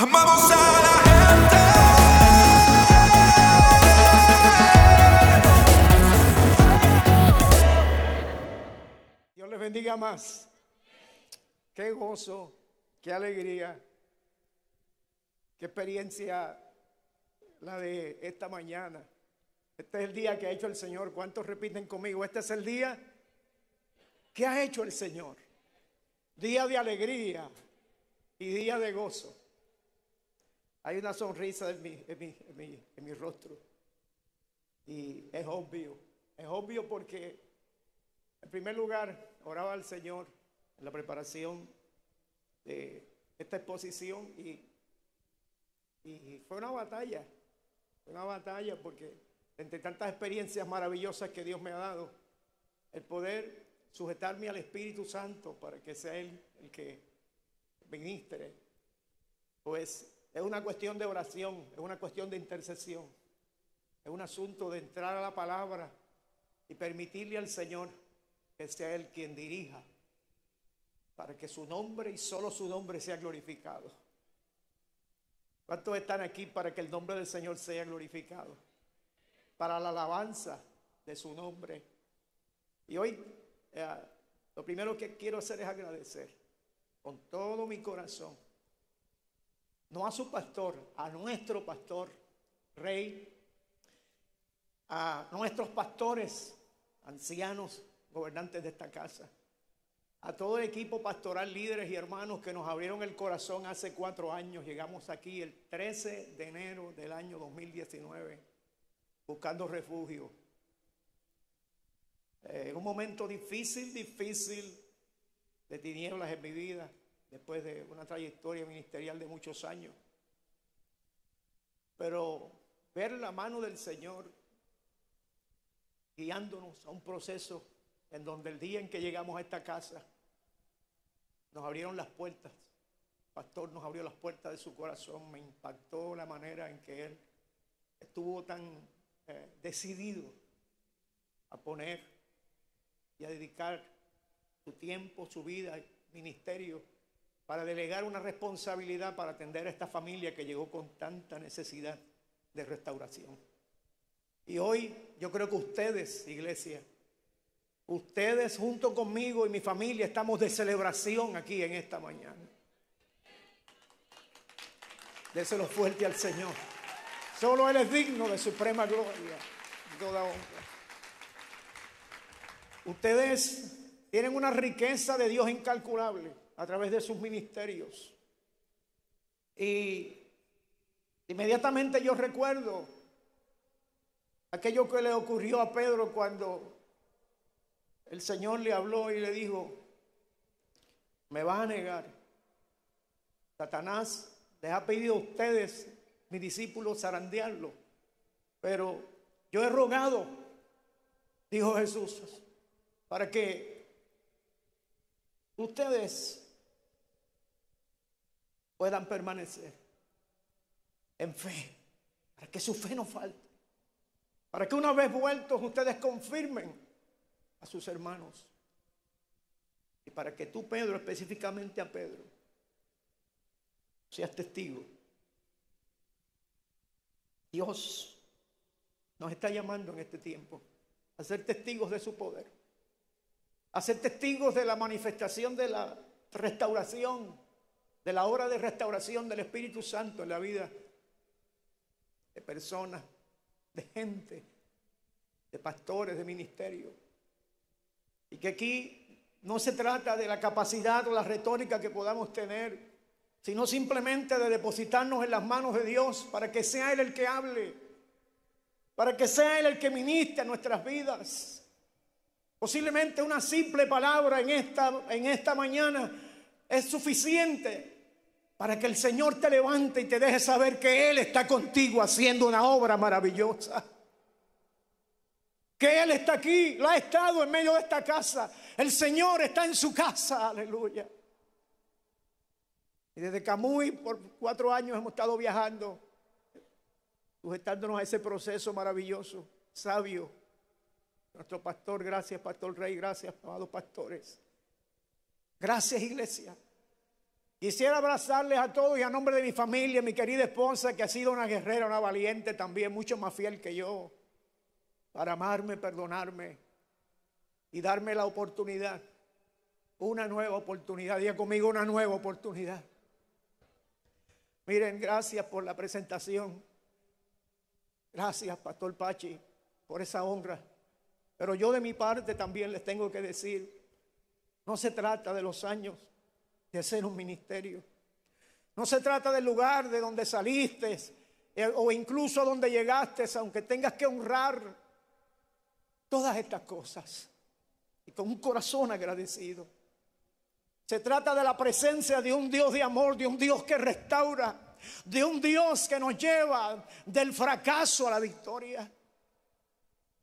Amamos a la Dios les bendiga más. Qué gozo, qué alegría, qué experiencia la de esta mañana. Este es el día que ha hecho el Señor. ¿Cuántos repiten conmigo? Este es el día que ha hecho el Señor. Día de alegría y día de gozo. Hay una sonrisa en mi, rostro. Y es obvio. Es obvio porque en primer lugar, oraba al Señor en la preparación de esta exposición y, y fue una batalla, fue una batalla porque entre tantas experiencias maravillosas que Dios me ha dado, el poder sujetarme al Espíritu Santo para que sea Él el que ministre, pues es una cuestión de oración, es una cuestión de intercesión, es un asunto de entrar a la palabra y permitirle al Señor que sea Él quien dirija, para que su nombre y solo su nombre sea glorificado. ¿Cuántos están aquí para que el nombre del Señor sea glorificado? Para la alabanza de su nombre. Y hoy eh, lo primero que quiero hacer es agradecer con todo mi corazón, no a su pastor, a nuestro pastor, rey, a nuestros pastores, ancianos, gobernantes de esta casa, a todo el equipo pastoral, líderes y hermanos que nos abrieron el corazón hace cuatro años. Llegamos aquí el 13 de enero del año 2019 buscando refugio. En un momento difícil, difícil de tinieblas en mi vida, después de una trayectoria ministerial de muchos años. Pero ver la mano del Señor guiándonos a un proceso en donde el día en que llegamos a esta casa nos abrieron las puertas. El pastor nos abrió las puertas de su corazón. Me impactó la manera en que él estuvo tan eh, decidido a poner y a dedicar su tiempo, su vida, ministerio, para delegar una responsabilidad para atender a esta familia que llegó con tanta necesidad de restauración. Y hoy yo creo que ustedes, iglesia, Ustedes junto conmigo y mi familia estamos de celebración aquí en esta mañana. Déselo fuerte al Señor. Solo Él es digno de suprema gloria y toda honra. Ustedes tienen una riqueza de Dios incalculable a través de sus ministerios. Y inmediatamente yo recuerdo aquello que le ocurrió a Pedro cuando el Señor le habló y le dijo, me vas a negar. Satanás les ha pedido a ustedes, mis discípulos, zarandearlo. Pero yo he rogado, dijo Jesús, para que ustedes puedan permanecer en fe, para que su fe no falte, para que una vez vueltos ustedes confirmen a sus hermanos. Y para que tú, Pedro, específicamente a Pedro, seas testigo. Dios nos está llamando en este tiempo a ser testigos de su poder, a ser testigos de la manifestación de la restauración, de la obra de restauración del Espíritu Santo en la vida de personas, de gente, de pastores, de ministerios. Y que aquí no se trata de la capacidad o la retórica que podamos tener, sino simplemente de depositarnos en las manos de Dios para que sea Él el que hable, para que sea Él el que ministre nuestras vidas. Posiblemente una simple palabra en esta, en esta mañana es suficiente para que el Señor te levante y te deje saber que Él está contigo haciendo una obra maravillosa que Él está aquí, lo ha estado en medio de esta casa. El Señor está en su casa, aleluya. Y desde Camuy por cuatro años hemos estado viajando, sujetándonos a ese proceso maravilloso, sabio. Nuestro pastor, gracias Pastor Rey, gracias amados pastores. Gracias iglesia. Quisiera abrazarles a todos y a nombre de mi familia, mi querida esposa, que ha sido una guerrera, una valiente también, mucho más fiel que yo, para amarme, perdonarme y darme la oportunidad, una nueva oportunidad. Diga conmigo una nueva oportunidad. Miren, gracias por la presentación. Gracias, Pastor Pachi, por esa honra. Pero yo de mi parte también les tengo que decir, no se trata de los años de hacer un ministerio. No se trata del lugar de donde saliste eh, o incluso donde llegaste, aunque tengas que honrar todas estas cosas y con un corazón agradecido. Se trata de la presencia de un Dios de amor, de un Dios que restaura, de un Dios que nos lleva del fracaso a la victoria.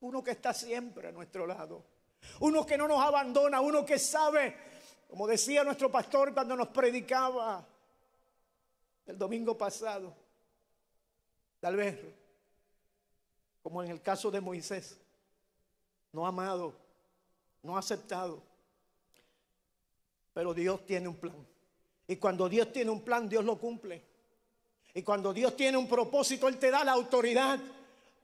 Uno que está siempre a nuestro lado. Uno que no nos abandona, uno que sabe como decía nuestro pastor cuando nos predicaba el domingo pasado, tal vez, como en el caso de Moisés, no amado, no aceptado, pero Dios tiene un plan. Y cuando Dios tiene un plan, Dios lo cumple. Y cuando Dios tiene un propósito, Él te da la autoridad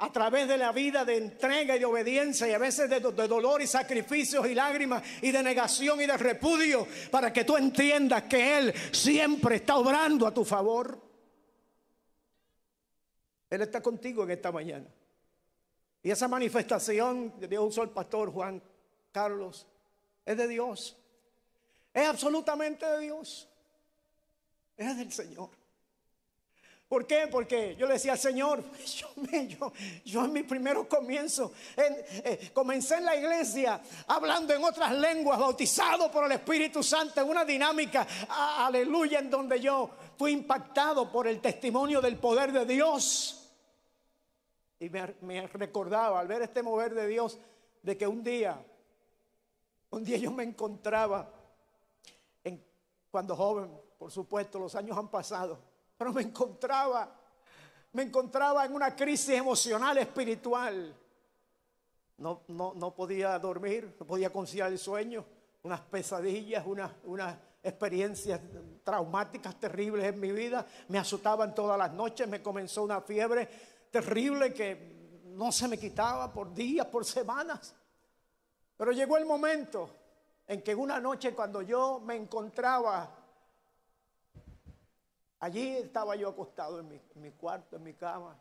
a través de la vida de entrega y de obediencia y a veces de, dolor y sacrificios y lágrimas y de negación y de repudio para que tú entiendas que Él siempre está obrando a tu favor. Él está contigo en esta mañana. Y esa manifestación Dios usó el pastor Juan Carlos es de Dios. Es absolutamente de Dios. Es del Señor. ¿Por qué? Porque yo le decía, Señor, yo, en mi primeros comienzos, eh, comencé en la iglesia hablando en otras lenguas, bautizado por el Espíritu Santo, en una dinámica, aleluya, en donde yo fui impactado por el testimonio del poder de Dios. Y me, recordaba al ver este mover de Dios, de que un día, un día yo me encontraba, en, cuando joven, por supuesto, los años han pasado pero me encontraba, me encontraba en una crisis emocional, espiritual. No, no, no podía dormir, no podía conciliar el sueño, unas pesadillas, unas, unas experiencias traumáticas terribles en mi vida. Me azotaban todas las noches, me comenzó una fiebre terrible que no se me quitaba por días, por semanas. Pero llegó el momento en que una noche cuando yo me encontraba Allí estaba yo acostado en mi, cuarto, en mi cama.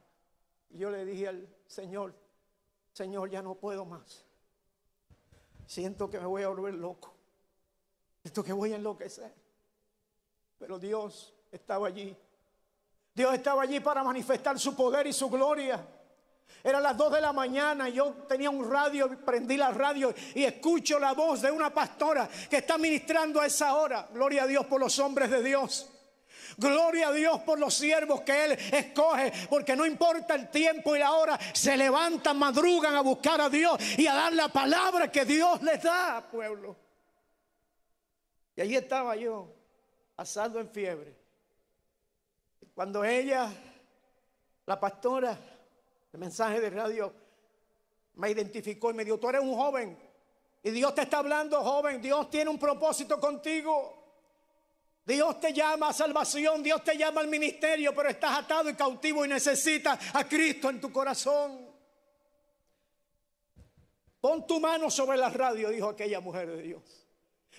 Y yo le dije al Señor, Señor, ya no puedo más. Siento que me voy a volver loco. Siento que voy a enloquecer. Pero Dios estaba allí. Dios estaba allí para manifestar su poder y su gloria. Era las dos de la mañana, yo tenía un radio, prendí la radio y escucho la voz de una pastora que está ministrando a esa hora. Gloria a Dios por los hombres de Dios. Gloria a Dios por los siervos que Él escoge, porque no importa el tiempo y la hora, se levantan, madrugan a buscar a Dios y a dar la palabra que Dios les da, pueblo. Y allí estaba yo, asado en fiebre. Cuando ella, la pastora, el mensaje de radio, me identificó y me dijo, tú eres un joven y Dios te está hablando, joven, Dios tiene un propósito contigo. Dios te llama a salvación, Dios te llama al ministerio, pero estás atado y cautivo y necesitas a Cristo en tu corazón. Pon tu mano sobre la radio, dijo aquella mujer de Dios.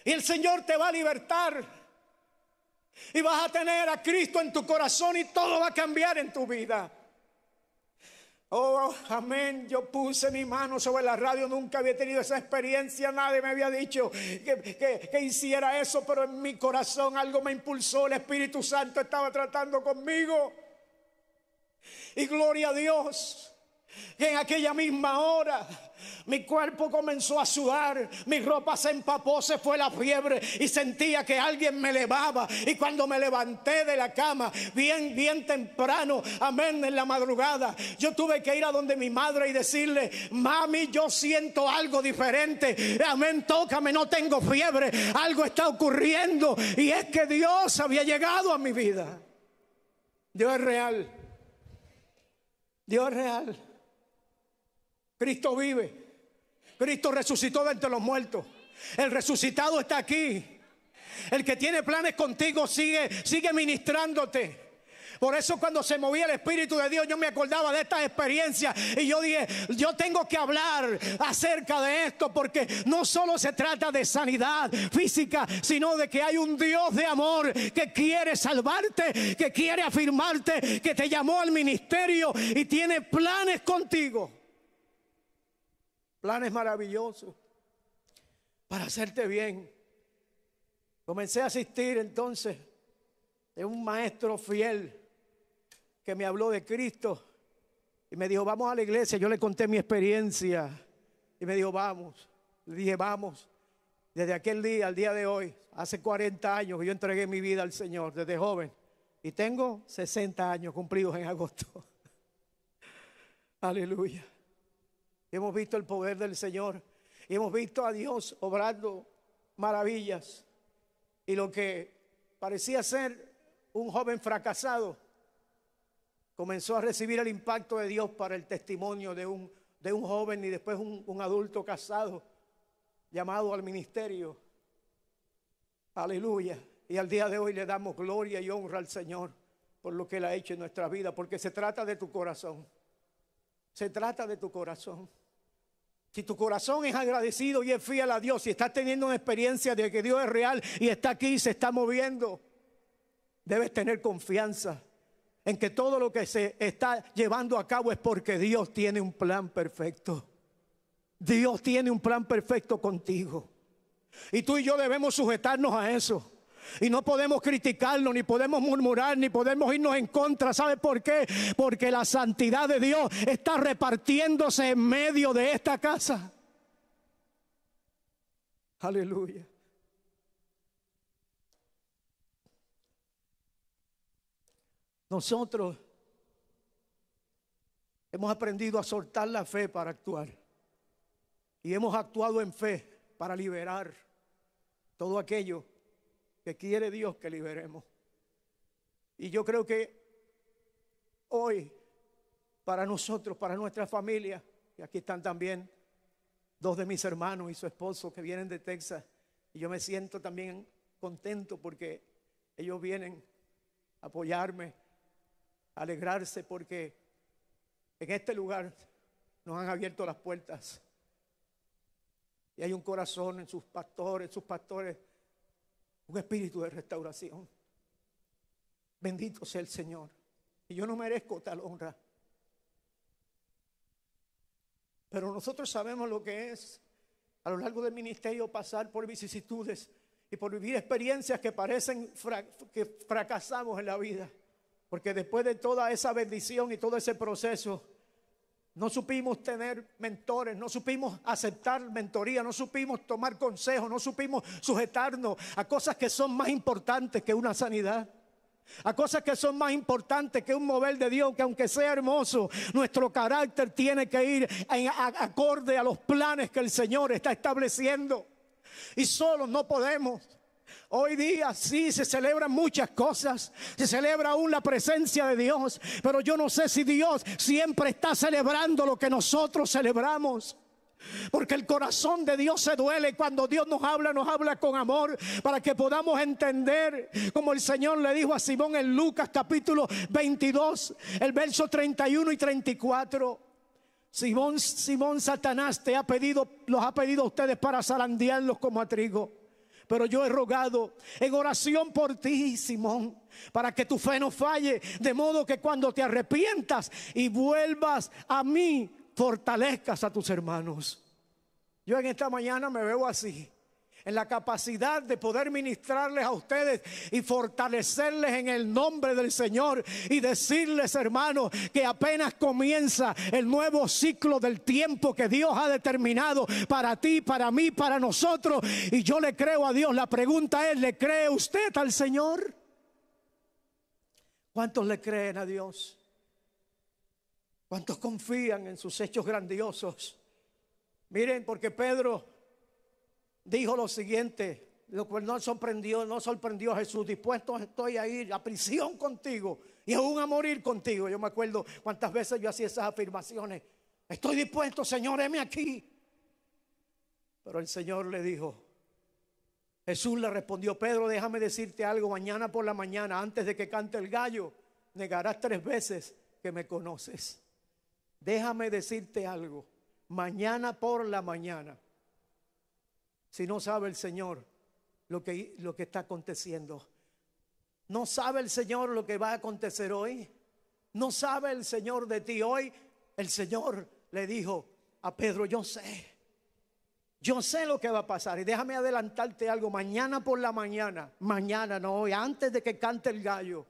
Y el Señor te va a libertar. Y vas a tener a Cristo en tu corazón y todo va a cambiar en tu vida. Oh, amén. Yo puse mi mano sobre la radio, nunca había tenido esa experiencia, nadie me había dicho que, que, hiciera eso, pero en mi corazón algo me impulsó, el Espíritu Santo estaba tratando conmigo. Y gloria a Dios, en aquella misma hora mi cuerpo comenzó a sudar, mi ropa se empapó, se fue la fiebre y sentía que alguien me levaba. Y cuando me levanté de la cama, bien, bien temprano, amén, en la madrugada, yo tuve que ir a donde mi madre y decirle, mami, yo siento algo diferente. Amén, tócame, no tengo fiebre, algo está ocurriendo. Y es que Dios había llegado a mi vida. Dios es real. Dios es real. Cristo vive. Cristo resucitó de entre los muertos. El resucitado está aquí. El que tiene planes contigo sigue, sigue ministrándote. Por eso cuando se movía el Espíritu de Dios yo me acordaba de estas experiencias y yo dije, yo tengo que hablar acerca de esto porque no solo se trata de sanidad física, sino de que hay un Dios de amor que quiere salvarte, que quiere afirmarte, que te llamó al ministerio y tiene planes contigo. Planes maravillosos para hacerte bien. Comencé a asistir entonces de un maestro fiel que me habló de Cristo y me dijo, vamos a la iglesia. Yo le conté mi experiencia y me dijo, vamos. Le dije, vamos. Desde aquel día al día de hoy, hace 40 años que yo entregué mi vida al Señor, desde joven. Y tengo 60 años cumplidos en agosto. Aleluya. Hemos visto el poder del Señor. Hemos visto a Dios obrando maravillas. Y lo que parecía ser un joven fracasado, comenzó a recibir el impacto de Dios para el testimonio de un, de un joven y después un, un adulto casado llamado al ministerio. Aleluya. Y al día de hoy le damos gloria y honra al Señor por lo que Él ha hecho en nuestra vida, porque se trata de tu corazón. Se trata de tu corazón. Si tu corazón es agradecido y es fiel a Dios, si estás teniendo una experiencia de que Dios es real y está aquí y se está moviendo, debes tener confianza en que todo lo que se está llevando a cabo es porque Dios tiene un plan perfecto. Dios tiene un plan perfecto contigo. Y tú y yo debemos sujetarnos a eso. Y no podemos criticarlo, ni podemos murmurar, ni podemos irnos en contra. ¿Sabe por qué? Porque la santidad de Dios está repartiéndose en medio de esta casa. Aleluya. Nosotros hemos aprendido a soltar la fe para actuar. Y hemos actuado en fe para liberar todo aquello que quiere Dios que liberemos. Y yo creo que hoy, para nosotros, para nuestra familia, y aquí están también dos de mis hermanos y su esposo que vienen de Texas, y yo me siento también contento porque ellos vienen a apoyarme, a alegrarse, porque en este lugar nos han abierto las puertas. Y hay un corazón en sus pastores, sus pastores un espíritu de restauración. Bendito sea el Señor. Y yo no merezco tal honra. Pero nosotros sabemos lo que es a lo largo del ministerio pasar por vicisitudes y por vivir experiencias que parecen que fracasamos en la vida. Porque después de toda esa bendición y todo ese proceso, no supimos tener mentores, no supimos aceptar mentoría, no supimos tomar consejos, no supimos sujetarnos a cosas que son más importantes que una sanidad. A cosas que son más importantes que un mover de Dios, que aunque sea hermoso, nuestro carácter tiene que ir en acorde a los planes que el Señor está estableciendo. Y solo no podemos. Hoy día sí se celebran muchas cosas, se celebra aún la presencia de Dios, pero yo no sé si Dios siempre está celebrando lo que nosotros celebramos. Porque el corazón de Dios se duele cuando Dios nos habla, nos habla con amor para que podamos entender como el Señor le dijo a Simón en Lucas capítulo 22, el verso 31 y 34. Simón, Simón Satanás te ha pedido, los ha pedido a ustedes para zarandearlos como a trigo. Pero yo he rogado en oración por ti, Simón, para que tu fe no falle, de modo que cuando te arrepientas y vuelvas a mí, fortalezcas a tus hermanos. Yo en esta mañana me veo así en la capacidad de poder ministrarles a ustedes y fortalecerles en el nombre del Señor y decirles, hermanos, que apenas comienza el nuevo ciclo del tiempo que Dios ha determinado para ti, para mí, para nosotros. Y yo le creo a Dios. La pregunta es, ¿le cree usted al Señor? ¿Cuántos le creen a Dios? ¿Cuántos confían en sus hechos grandiosos? Miren, porque Pedro dijo lo siguiente, lo cual no sorprendió, no sorprendió a Jesús, dispuesto estoy a ir a prisión contigo y aún a morir contigo. Yo me acuerdo cuántas veces yo hacía esas afirmaciones. Estoy dispuesto, Señor, heme aquí. Pero el Señor le dijo, Jesús le respondió, Pedro, déjame decirte algo, mañana por la mañana, antes de que cante el gallo, negarás tres veces que me conoces. Déjame decirte algo, mañana por la mañana, si no sabe el Señor lo que, lo que está aconteciendo, no sabe el Señor lo que va a acontecer hoy, no sabe el Señor de ti hoy, el Señor le dijo a Pedro, yo sé. Yo sé lo que va a pasar y déjame adelantarte algo. Mañana por la mañana, mañana no hoy, antes de que cante el gallo.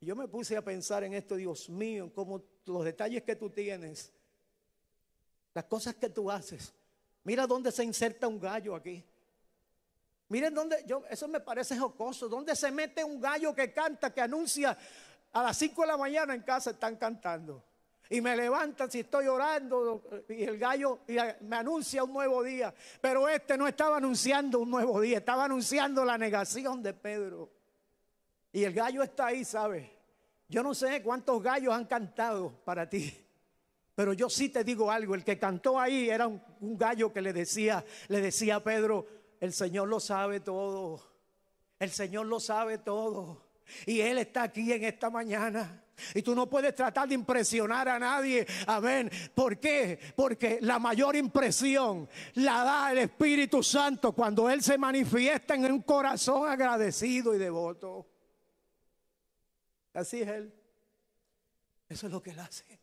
Yo me puse a pensar en esto, Dios mío, como los detalles que tú tienes, las cosas que tú haces. Mira dónde se inserta un gallo aquí. Miren dónde, yo, eso me parece jocoso. ¿Dónde se mete un gallo que canta, que anuncia a las 5 de la mañana en casa están cantando? Y me levantan si estoy orando y el gallo me anuncia un nuevo día. Pero este no estaba anunciando un nuevo día, estaba anunciando la negación de Pedro. Y el gallo está ahí, ¿sabes? Yo no sé cuántos gallos han cantado para ti. Pero yo sí te digo algo, el que cantó ahí era un, gallo que le decía, le decía a Pedro, el Señor lo sabe todo. El Señor lo sabe todo. Y Él está aquí en esta mañana. Y tú no puedes tratar de impresionar a nadie. Amén. ¿Por qué? Porque la mayor impresión la da el Espíritu Santo cuando Él se manifiesta en un corazón agradecido y devoto. Así es Él. Eso es lo que Él hace.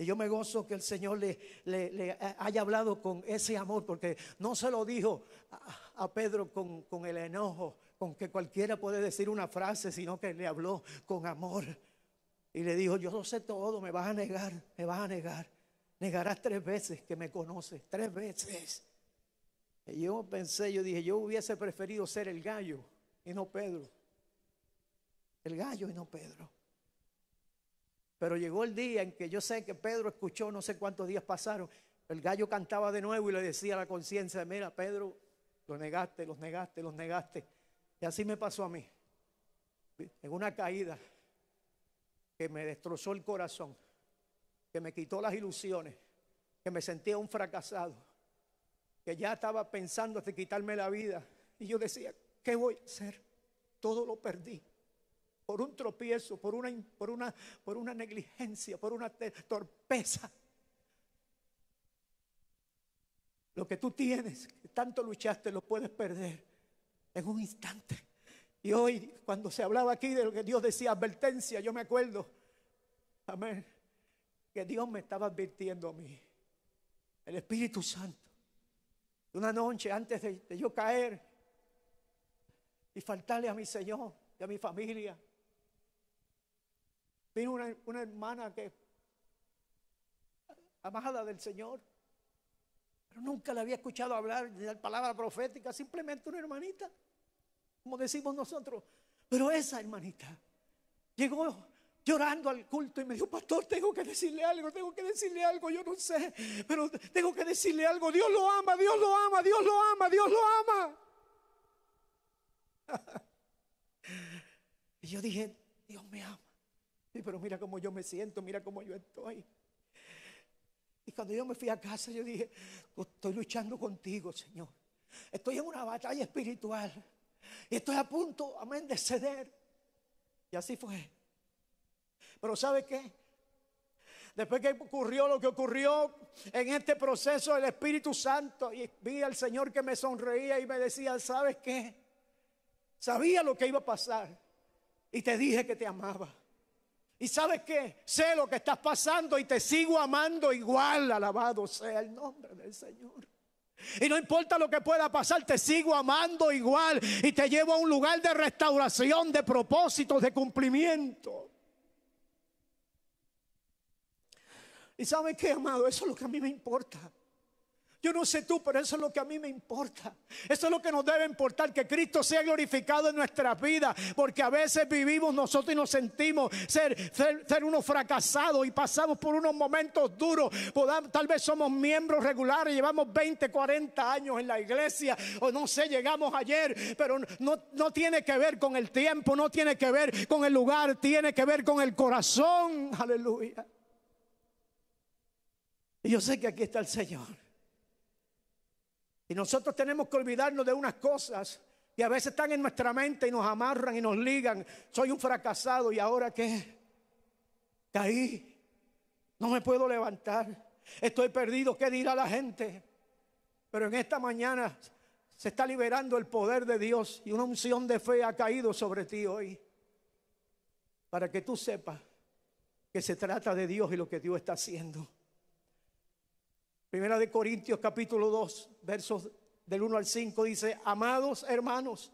Y yo me gozo que el Señor le, le haya hablado con ese amor, porque no se lo dijo a, a Pedro con, con el enojo, con que cualquiera puede decir una frase, sino que le habló con amor. Y le dijo, yo lo sé todo, me vas a negar, me vas a negar. Negarás tres veces que me conoces, tres veces. Y yo pensé, yo dije, yo hubiese preferido ser el gallo y no Pedro. El gallo y no Pedro. Pero llegó el día en que yo sé que Pedro escuchó, no sé cuántos días pasaron, el gallo cantaba de nuevo y le decía a la conciencia, mira Pedro, lo negaste, los negaste, los negaste. Y así me pasó a mí, en una caída que me destrozó el corazón, que me quitó las ilusiones, que me sentía un fracasado, que ya estaba pensando hasta quitarme la vida. Y yo decía, ¿qué voy a hacer? Todo lo perdí por un tropiezo, por una, por una, por una negligencia, por una torpeza. Lo que tú tienes, que tanto luchaste, lo puedes perder en un instante. Y hoy, cuando se hablaba aquí de lo que Dios decía, advertencia, yo me acuerdo, amén, que Dios me estaba advirtiendo a mí, el Espíritu Santo. Una noche antes de, de yo caer y faltarle a mi Señor y a mi familia, vino una, una hermana que, amada del Señor, pero nunca le había escuchado hablar de la palabra profética, simplemente una hermanita, como decimos nosotros. Pero esa hermanita llegó llorando al culto y me dijo, pastor, tengo que decirle algo, tengo que decirle algo, yo no sé, pero tengo que decirle algo, Dios lo ama, Dios lo ama, Dios lo ama, Dios lo ama. y yo dije, Dios me ama. Sí, pero mira cómo yo me siento, mira cómo yo estoy. Y cuando yo me fui a casa, yo dije, estoy luchando contigo, Señor. Estoy en una batalla espiritual. Y estoy a punto, amén, de ceder. Y así fue. Pero ¿sabe qué? Después que ocurrió lo que ocurrió en este proceso del Espíritu Santo y vi al Señor que me sonreía y me decía, ¿sabes qué? Sabía lo que iba a pasar y te dije que te amaba. Y sabes qué? Sé lo que estás pasando y te sigo amando igual. Alabado sea el nombre del Señor. Y no importa lo que pueda pasar, te sigo amando igual y te llevo a un lugar de restauración, de propósitos, de cumplimiento. Y sabes qué, amado, eso es lo que a mí me importa. Yo no sé tú, pero eso es lo que a mí me importa. Eso es lo que nos debe importar, que Cristo sea glorificado en nuestras vidas. Porque a veces vivimos nosotros y nos sentimos ser, unos fracasados y pasamos por unos momentos duros. Tal vez somos miembros regulares, llevamos 20, 40 años en la iglesia, o no sé, llegamos ayer, pero no, no tiene que ver con el tiempo, no tiene que ver con el lugar, tiene que ver con el corazón. Aleluya. Y yo sé que aquí está el Señor. Y nosotros tenemos que olvidarnos de unas cosas que a veces están en nuestra mente y nos amarran y nos ligan. Soy un fracasado y ahora qué? Caí. No me puedo levantar. Estoy perdido. ¿Qué dirá la gente? Pero en esta mañana se está liberando el poder de Dios y una unción de fe ha caído sobre ti hoy. Para que tú sepas que se trata de Dios y lo que Dios está haciendo. Primera de Corintios capítulo 2, versos del 1 al 5 dice, amados hermanos,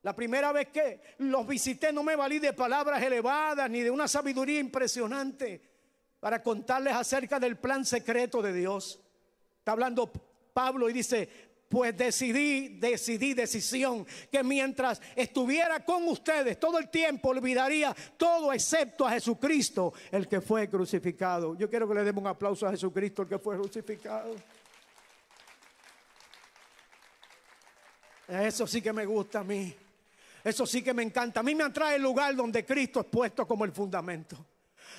la primera vez que los visité no me valí de palabras elevadas ni de una sabiduría impresionante para contarles acerca del plan secreto de Dios. Está hablando Pablo y dice, pues decidí, decidí, decisión, que mientras estuviera con ustedes todo el tiempo olvidaría todo excepto a Jesucristo, el que fue crucificado. Yo quiero que le demos un aplauso a Jesucristo, el que fue crucificado. Eso sí que me gusta a mí. Eso sí que me encanta. A mí me atrae el lugar donde Cristo es puesto como el fundamento.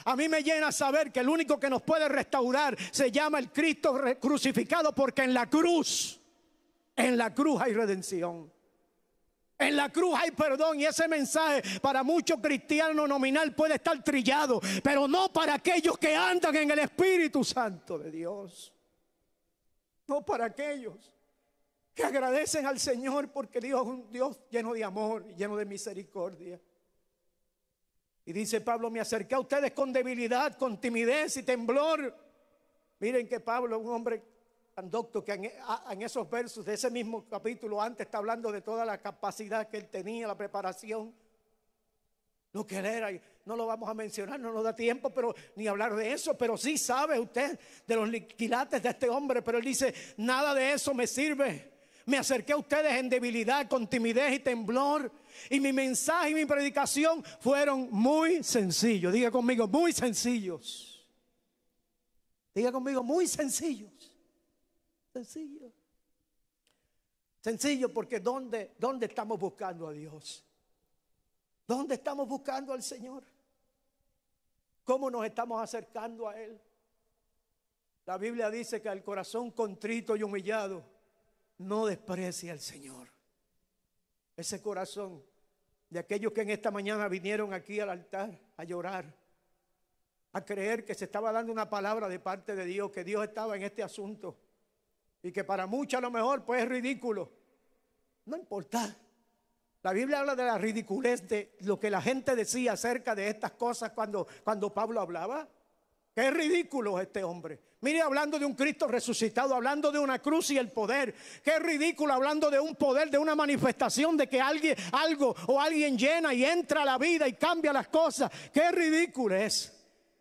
A mí me llena saber que el único que nos puede restaurar se llama el Cristo crucificado porque en la cruz, en la cruz hay redención. En la cruz hay perdón y ese mensaje para muchos cristianos nominal puede estar trillado, pero no para aquellos que andan en el Espíritu Santo de Dios. No para aquellos que agradecen al Señor porque Dios es un Dios lleno de amor y lleno de misericordia. Y dice Pablo, me acerqué a ustedes con debilidad, con timidez y temblor. Miren que Pablo, un hombre tan docto, que en, esos versos de ese mismo capítulo antes está hablando de toda la capacidad que él tenía, la preparación, lo que él era. No lo vamos a mencionar, no nos da tiempo, pero ni hablar de eso. Pero sí sabe usted de los quilates de este hombre. Pero él dice, nada de eso me sirve. Me acerqué a ustedes en debilidad, con timidez y temblor. Y mi mensaje y mi predicación fueron muy sencillos. Diga conmigo, muy sencillos. Diga conmigo, muy sencillos. Sencillo. Sencillo porque ¿dónde, ¿dónde estamos buscando a Dios? ¿Dónde estamos buscando al Señor? ¿Cómo nos estamos acercando a Él? La Biblia dice que al corazón contrito y humillado no desprecia al Señor. Ese corazón de aquellos que en esta mañana vinieron aquí al altar a llorar, a creer que se estaba dando una palabra de parte de Dios, que Dios estaba en este asunto y que para muchos a lo mejor pues es ridículo. No importa. La Biblia habla de la ridiculez de lo que la gente decía acerca de estas cosas cuando, cuando Pablo hablaba. Qué ridículo este hombre. Mire, hablando de un Cristo resucitado, hablando de una cruz y el poder. Qué ridículo hablando de un poder, de una manifestación, de que alguien, algo o alguien llena y entra a la vida y cambia las cosas. Qué ridículo es.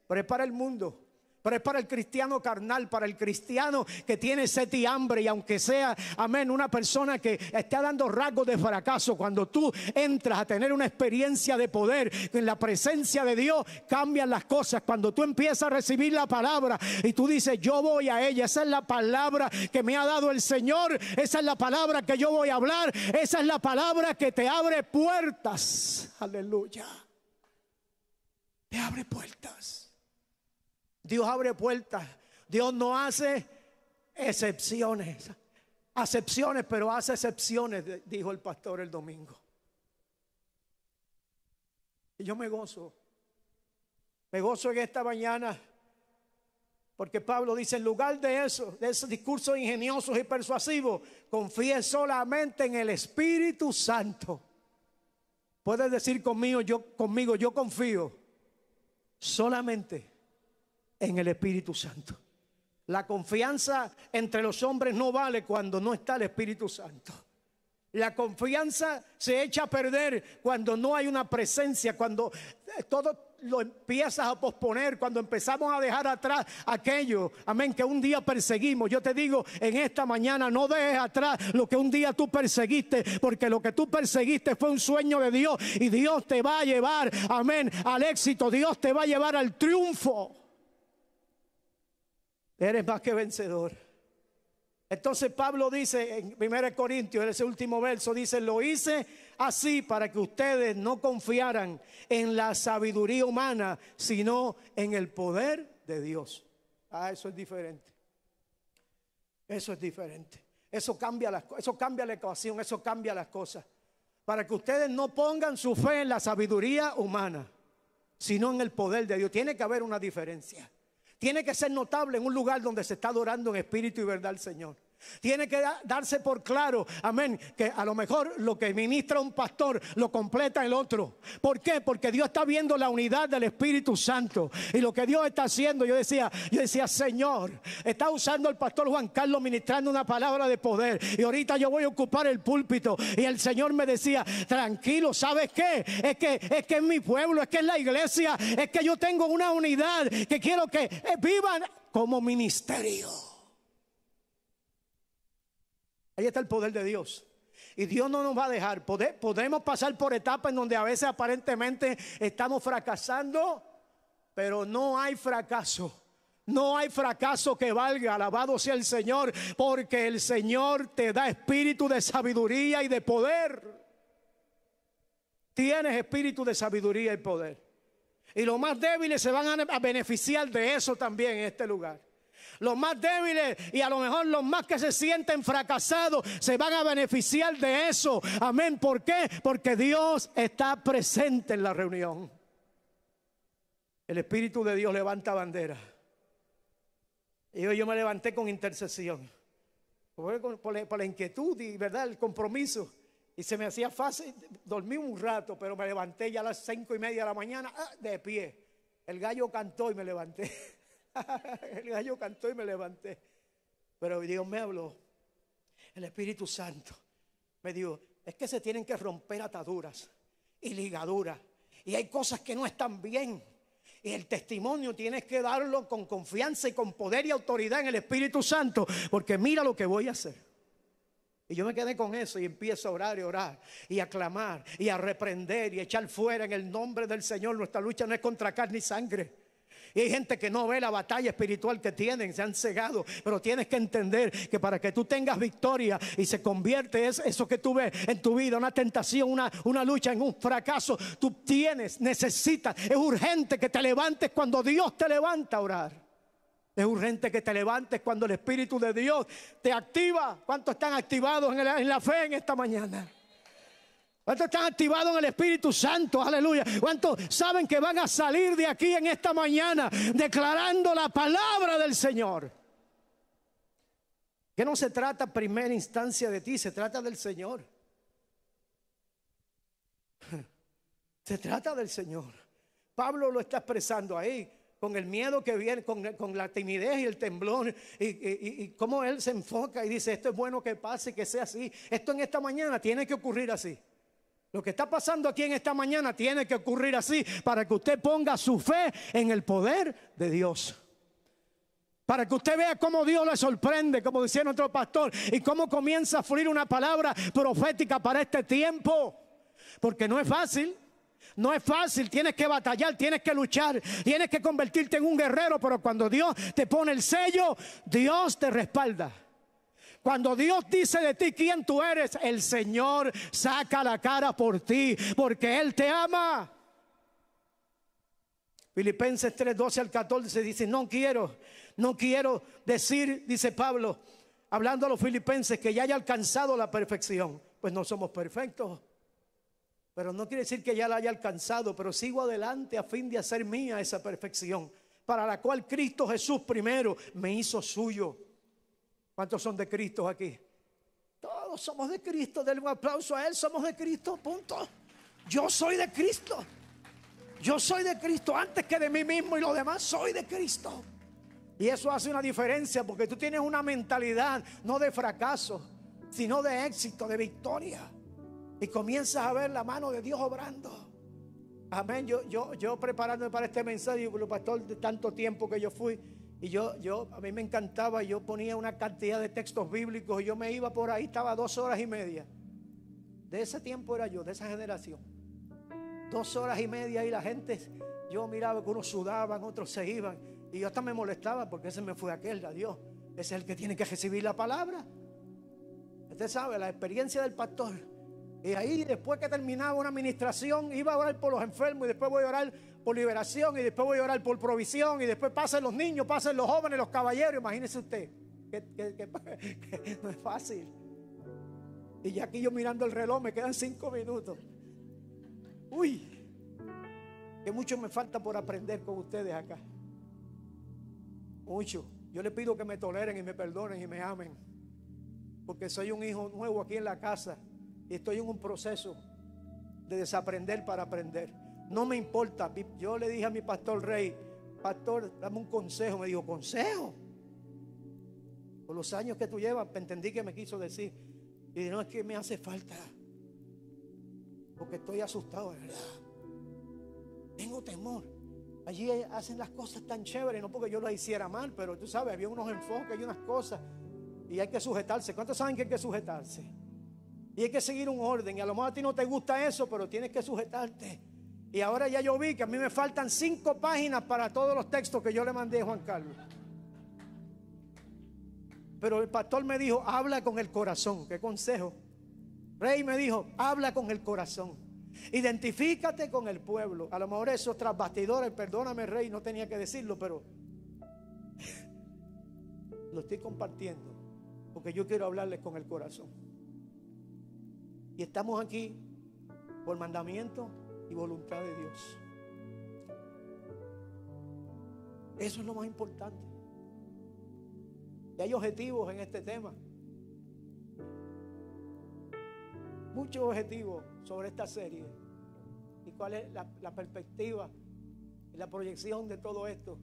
Pero es para el mundo pero es para el cristiano carnal, para el cristiano que tiene sed y hambre y aunque sea, amén, una persona que está dando rasgos de fracaso, cuando tú entras a tener una experiencia de poder en la presencia de Dios, cambian las cosas. Cuando tú empiezas a recibir la palabra y tú dices, yo voy a ella, esa es la palabra que me ha dado el Señor, esa es la palabra que yo voy a hablar, esa es la palabra que te abre puertas. Aleluya. Te abre puertas. Dios abre puertas. Dios no hace excepciones. Acepciones, pero hace excepciones, dijo el pastor el domingo. Y yo me gozo. Me gozo en esta mañana. Porque Pablo dice, en lugar de eso, de esos discursos ingeniosos y persuasivos, confíe solamente en el Espíritu Santo. Puedes decir conmigo, yo, conmigo, yo confío solamente en el Espíritu Santo. La confianza entre los hombres no vale cuando no está el Espíritu Santo. La confianza se echa a perder cuando no hay una presencia, cuando todo lo empiezas a posponer, cuando empezamos a dejar atrás aquello, amén, que un día perseguimos. Yo te digo, en esta mañana no dejes atrás lo que un día tú perseguiste, porque lo que tú perseguiste fue un sueño de Dios y Dios te va a llevar, amén, al éxito, Dios te va a llevar al triunfo. Eres más que vencedor. Entonces Pablo dice en 1 Corintios, en ese último verso, dice, lo hice así para que ustedes no confiaran en la sabiduría humana, sino en el poder de Dios. Ah, eso es diferente. Eso es diferente. Eso cambia, las, eso cambia la ecuación, eso cambia las cosas. Para que ustedes no pongan su fe en la sabiduría humana, sino en el poder de Dios. Tiene que haber una diferencia. Tiene que ser notable en un lugar donde se está adorando en espíritu y verdad al Señor. Tiene que da- darse por claro, amén, que a lo mejor lo que ministra un pastor lo completa el otro. ¿Por qué? Porque Dios está viendo la unidad del Espíritu Santo. Y lo que Dios está haciendo, yo decía, yo decía, Señor, está usando el pastor Juan Carlos ministrando una palabra de poder. Y ahorita yo voy a ocupar el púlpito. Y el Señor me decía, tranquilo, ¿sabes qué? Es que es que es mi pueblo, es que es la iglesia, es que yo tengo una unidad que quiero que eh, vivan como ministerio. Ahí está el poder de Dios. Y Dios no nos va a dejar. Pode- podemos pasar por etapas en donde a veces aparentemente estamos fracasando, pero no hay fracaso. No hay fracaso que valga, alabado sea el Señor, porque el Señor te da espíritu de sabiduría y de poder. Tienes espíritu de sabiduría y poder. Y los más débiles se van a beneficiar de eso también en este lugar. Los más débiles y a lo mejor los más que se sienten fracasados se van a beneficiar de eso. Amén. ¿Por qué? Porque Dios está presente en la reunión. El Espíritu de Dios levanta bandera. Y hoy yo me levanté con intercesión. Por la inquietud y ¿verdad? el compromiso. Y se me hacía fácil. Dormí un rato, pero me levanté ya a las cinco y media de la mañana ah, de pie. El gallo cantó y me levanté. el gallo cantó y me levanté. Pero Dios me habló. El Espíritu Santo me dijo, es que se tienen que romper ataduras y ligaduras. Y hay cosas que no están bien. Y el testimonio tienes que darlo con confianza y con poder y autoridad en el Espíritu Santo. Porque mira lo que voy a hacer. Y yo me quedé con eso y empiezo a orar y orar y a clamar y a reprender y echar fuera en el nombre del Señor. Nuestra lucha no es contra carne y sangre. Y hay gente que no ve la batalla espiritual que tienen, se han cegado. Pero tienes que entender que para que tú tengas victoria y se convierte es- eso que tú ves en tu vida, una tentación, una, una lucha, en un fracaso, tú tienes, necesitas, es urgente que te levantes cuando Dios te levanta a orar. Es urgente que te levantes cuando el Espíritu de Dios te activa. ¿Cuántos están activados en la fe en esta mañana? ¿Cuántos están activados en el Espíritu Santo? Aleluya. ¿Cuántos saben que van a salir de aquí en esta mañana declarando la palabra del Señor? Que no se trata en primera instancia de ti, se trata del Señor. Se trata del Señor. Pablo lo está expresando ahí, con el miedo que viene, con, la timidez y el temblor, y, y- y cómo él se enfoca y dice, esto es bueno que pase, que sea así. Esto en esta mañana tiene que ocurrir así. Lo que está pasando aquí en esta mañana tiene que ocurrir así para que usted ponga su fe en el poder de Dios. Para que usted vea cómo Dios le sorprende, como decía nuestro pastor, y cómo comienza a fluir una palabra profética para este tiempo. Porque no es fácil. No es fácil, tienes que batallar, tienes que luchar, tienes que convertirte en un guerrero, pero cuando Dios te pone el sello, Dios te respalda. Cuando Dios dice de ti quién tú eres, el Señor saca la cara por ti, porque Él te ama. Filipenses 3, 12 al 14 dice, no quiero, no quiero decir, dice Pablo, hablando a los filipenses, que ya haya alcanzado la perfección. Pues no somos perfectos. Pero no quiere decir que ya la haya alcanzado, pero sigo adelante a fin de hacer mía esa perfección, para la cual Cristo Jesús primero me hizo suyo. ¿Cuántos son de Cristo aquí? Todos somos de Cristo. Denle un aplauso a Él. Somos de Cristo. Punto. Yo soy de Cristo. Yo soy de Cristo antes que de mí mismo y lo demás soy de Cristo. Y eso hace una diferencia porque tú tienes una mentalidad no de fracaso, sino de éxito, de victoria. Y comienzas a ver la mano de Dios obrando. Amén. Yo, yo, yo preparándome para este mensaje, pastor, de tanto tiempo que yo fui, y yo, yo, a mí me encantaba, yo ponía una cantidad de textos bíblicos, y yo me iba por ahí, estaba dos horas y media. De ese tiempo era yo, de esa generación. Dos horas y media y la gente, yo miraba que unos sudaban, otros se iban, y yo hasta me molestaba porque ese me fue aquel, a Dios. Ese es el que tiene que recibir la palabra. Usted sabe, la experiencia del pastor. Y ahí después que terminaba una administración, iba a orar por los enfermos y después voy a orar por liberación y después voy a orar por provisión y después pasen los niños, pasen los jóvenes, los caballeros. Imagínese usted, que, no es fácil. Y ya aquí yo mirando el reloj, me quedan cinco minutos. Uy, que mucho me falta por aprender con ustedes acá. Mucho. Yo les pido que me toleren y me perdonen y me amen. Porque soy un hijo nuevo aquí en la casa y estoy en un proceso de desaprender para aprender. No me importa. Yo le dije a mi pastor Rey, pastor, dame un consejo. Me dijo, consejo. Por los años que tú llevas, entendí que me quiso decir. Y dije, no es que me hace falta. Porque estoy asustado, de verdad. Tengo temor. Allí hacen las cosas tan chéveres, no porque yo las hiciera mal, pero tú sabes, había unos enfoques y unas cosas. Y hay que sujetarse. ¿Cuántos saben que hay que sujetarse? Y hay que seguir un orden. Y a lo mejor a ti no te gusta eso, pero tienes que sujetarte. Y ahora ya yo vi que a mí me faltan cinco páginas para todos los textos que yo le mandé a Juan Carlos. Pero el pastor me dijo, habla con el corazón. ¿Qué consejo? Rey me dijo, habla con el corazón. Identifícate con el pueblo. A lo mejor esos tras bastidores, perdóname, Rey, no tenía que decirlo, pero lo estoy compartiendo. Porque yo quiero hablarles con el corazón. Y estamos aquí por mandamiento y voluntad de Dios. Eso es lo más importante. Y hay objetivos en este tema. Muchos objetivos sobre esta serie. ¿Y cuál es la, perspectiva y la proyección de todo esto?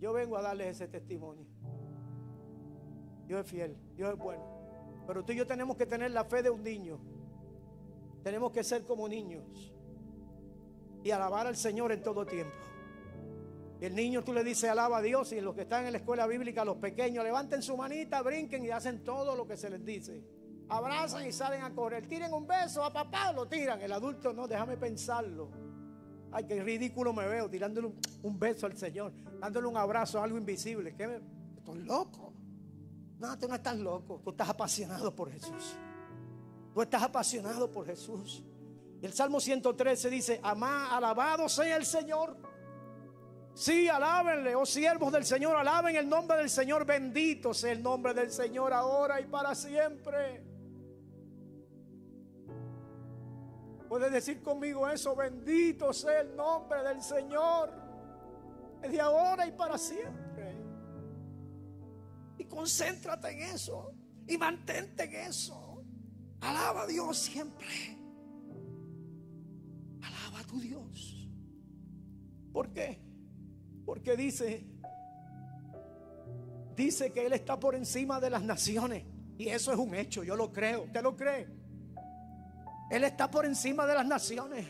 Yo vengo a darles ese testimonio. Dios es fiel, Dios es bueno. Pero tú y yo tenemos que tener la fe de un niño. Tenemos que ser como niños y alabar al Señor en todo tiempo. El niño tú le dices alaba a Dios y los que están en la escuela bíblica, los pequeños, levanten su manita, brinquen y hacen todo lo que se les dice. Abrazan y salen a correr. Tiren un beso a papá, lo tiran. El adulto no, déjame pensarlo. Ay, qué ridículo me veo tirándole un, beso al Señor, dándole un abrazo a algo invisible. ¿Qué Estoy loco. No, tú no estás loco. Tú estás apasionado por Jesús. Tú estás apasionado por Jesús. El Salmo 113 dice, Amá, alabado sea el Señor. Sí, alábenle, oh siervos del Señor, alaben el nombre del Señor, bendito sea el nombre del Señor ahora y para siempre. Puedes decir conmigo eso, bendito sea el nombre del Señor, de ahora y para siempre. Y concéntrate en eso y mantente en eso. Alaba a Dios siempre. Alaba a tu Dios. ¿Por qué? Porque dice, dice que Él está por encima de las naciones. Y eso es un hecho, yo lo creo. ¿Usted lo cree? Él está por encima de las naciones.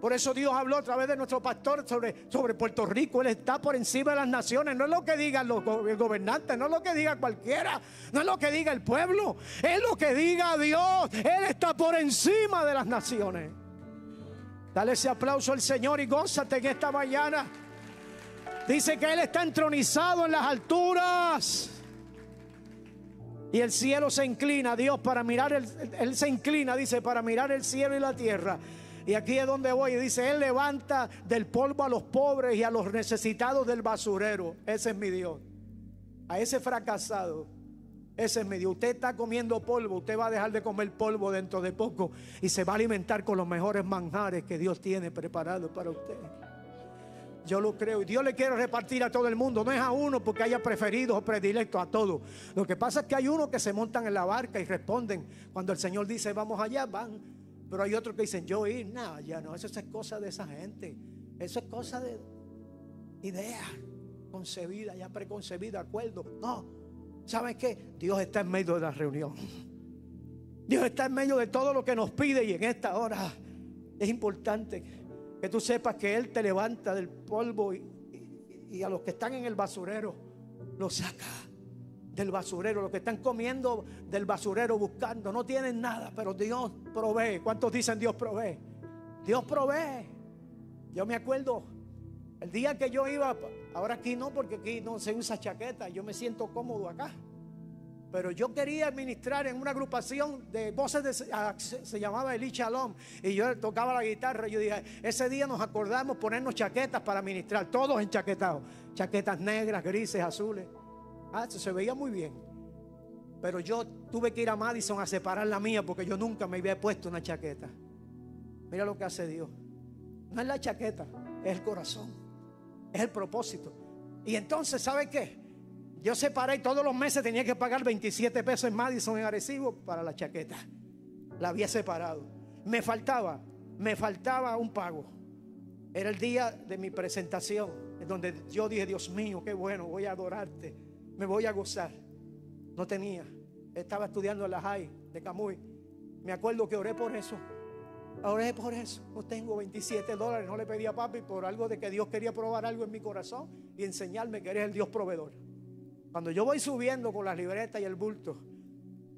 Por eso Dios habló a través de nuestro pastor sobre, sobre Puerto Rico. Él está por encima de las naciones. No es lo que digan los go- gobernantes, no es lo que diga cualquiera, no es lo que diga el pueblo, es lo que diga Dios. Él está por encima de las naciones. Dale ese aplauso al Señor y gózate en esta mañana. Dice que Él está entronizado en las alturas. Y el cielo se inclina, Dios, para mirar, el, Él se inclina, dice, para mirar el cielo y la tierra. Y aquí es donde voy, dice, Él levanta del polvo a los pobres y a los necesitados del basurero. Ese es mi Dios. A ese fracasado, ese es mi Dios. Usted está comiendo polvo, usted va a dejar de comer polvo dentro de poco y se va a alimentar con los mejores manjares que Dios tiene preparados para usted. Yo lo creo. Y Dios le quiere repartir a todo el mundo. No es a uno porque haya preferidos o predilectos a todos. Lo que pasa es que hay unos que se montan en la barca y responden. Cuando el Señor dice vamos allá, van. Pero hay otros que dicen yo ir. No, ya no. Eso es cosa de esa gente. Eso es cosa de idea concebida, ya preconcebida, acuerdo. No. ¿Saben qué? Dios está en medio de la reunión. Dios está en medio de todo lo que nos pide y en esta hora es importante que tú sepas que Él te levanta del polvo y, y- y a los que están en el basurero los saca del basurero, los que están comiendo del basurero buscando, no tienen nada, pero Dios provee. ¿Cuántos dicen Dios provee? Dios provee. Yo me acuerdo el día que yo iba, ahora aquí no, porque aquí no se usa chaqueta, yo me siento cómodo acá. Pero yo quería ministrar en una agrupación de voces, de, ah, se, llamaba Eli Shalom, y yo tocaba la guitarra. Y yo dije, ese día nos acordamos ponernos chaquetas para ministrar, todos enchaquetados, chaquetas negras, grises, azules. Ah, se veía muy bien. Pero yo tuve que ir a Madison a separar la mía porque yo nunca me había puesto una chaqueta. Mira lo que hace Dios. No es la chaqueta, es el corazón. Es el propósito. Y entonces, ¿sabe qué? Yo separé y todos los meses tenía que pagar 27 pesos en Madison en Arecibo para la chaqueta. La había separado. Me faltaba, me faltaba un pago. Era el día de mi presentación, en donde yo dije, Dios mío, qué bueno, voy a adorarte, me voy a gozar. No tenía, estaba estudiando en la high de Camuy. Me acuerdo que oré por eso. Oré por eso. No tengo 27 dólares, no le pedí a papi por algo de que Dios quería probar algo en mi corazón y enseñarme que eres el Dios proveedor. Cuando yo voy subiendo con las libretas y el bulto,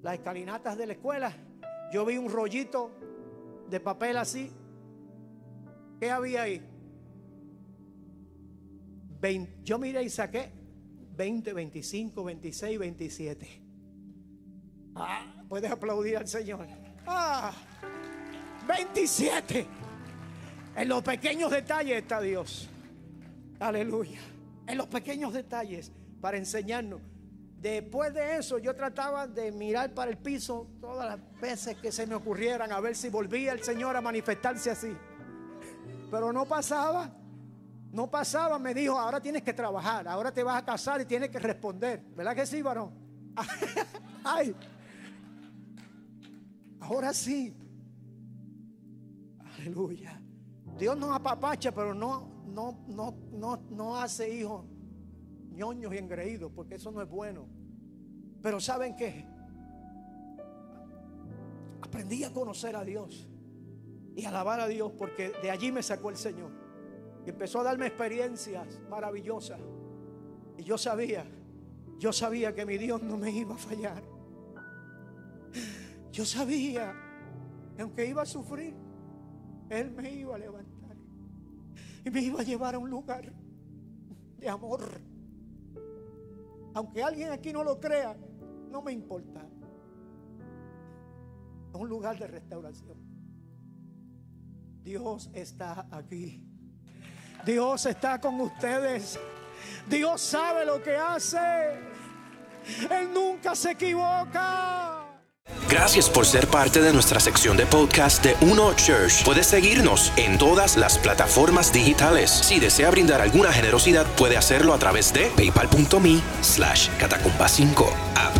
las escalinatas de la escuela, yo vi un rollito de papel así. ¿Qué había ahí? Vein- yo miré y saqué 20, 25, 26, 27. Ah, puedes aplaudir al Señor. Ah, 27. En los pequeños detalles está Dios. Aleluya. En los pequeños detalles para enseñarnos. Después de eso yo trataba de mirar para el piso todas las veces que se me ocurrieran a ver si volvía el Señor a manifestarse así. Pero no pasaba. No pasaba, me dijo, ahora tienes que trabajar, ahora te vas a casar y tienes que responder. ¿Verdad que sí, varón? Ay. Ahora sí. Aleluya. Dios nos apapacha, pero no, no, no, no, no hace hijos ñoños y engreídos, porque eso no es bueno. Pero ¿saben qué? Aprendí a conocer a Dios y alabar a Dios, porque de allí me sacó el Señor. Empezó a darme experiencias maravillosas. Y yo sabía, yo sabía que mi Dios no me iba a fallar. Yo sabía que aunque iba a sufrir, Él me iba a levantar. Y me iba a llevar a un lugar de amor. Aunque alguien aquí no lo crea, no me importa. A un lugar de restauración. Dios está aquí. Dios está con ustedes. Dios sabe lo que hace. Él nunca se equivoca. Gracias por ser parte de nuestra sección de podcast de Uno Church. Puedes seguirnos en todas las plataformas digitales. Si desea brindar alguna generosidad, puede hacerlo a través de paypal.me slash catacumba 5 app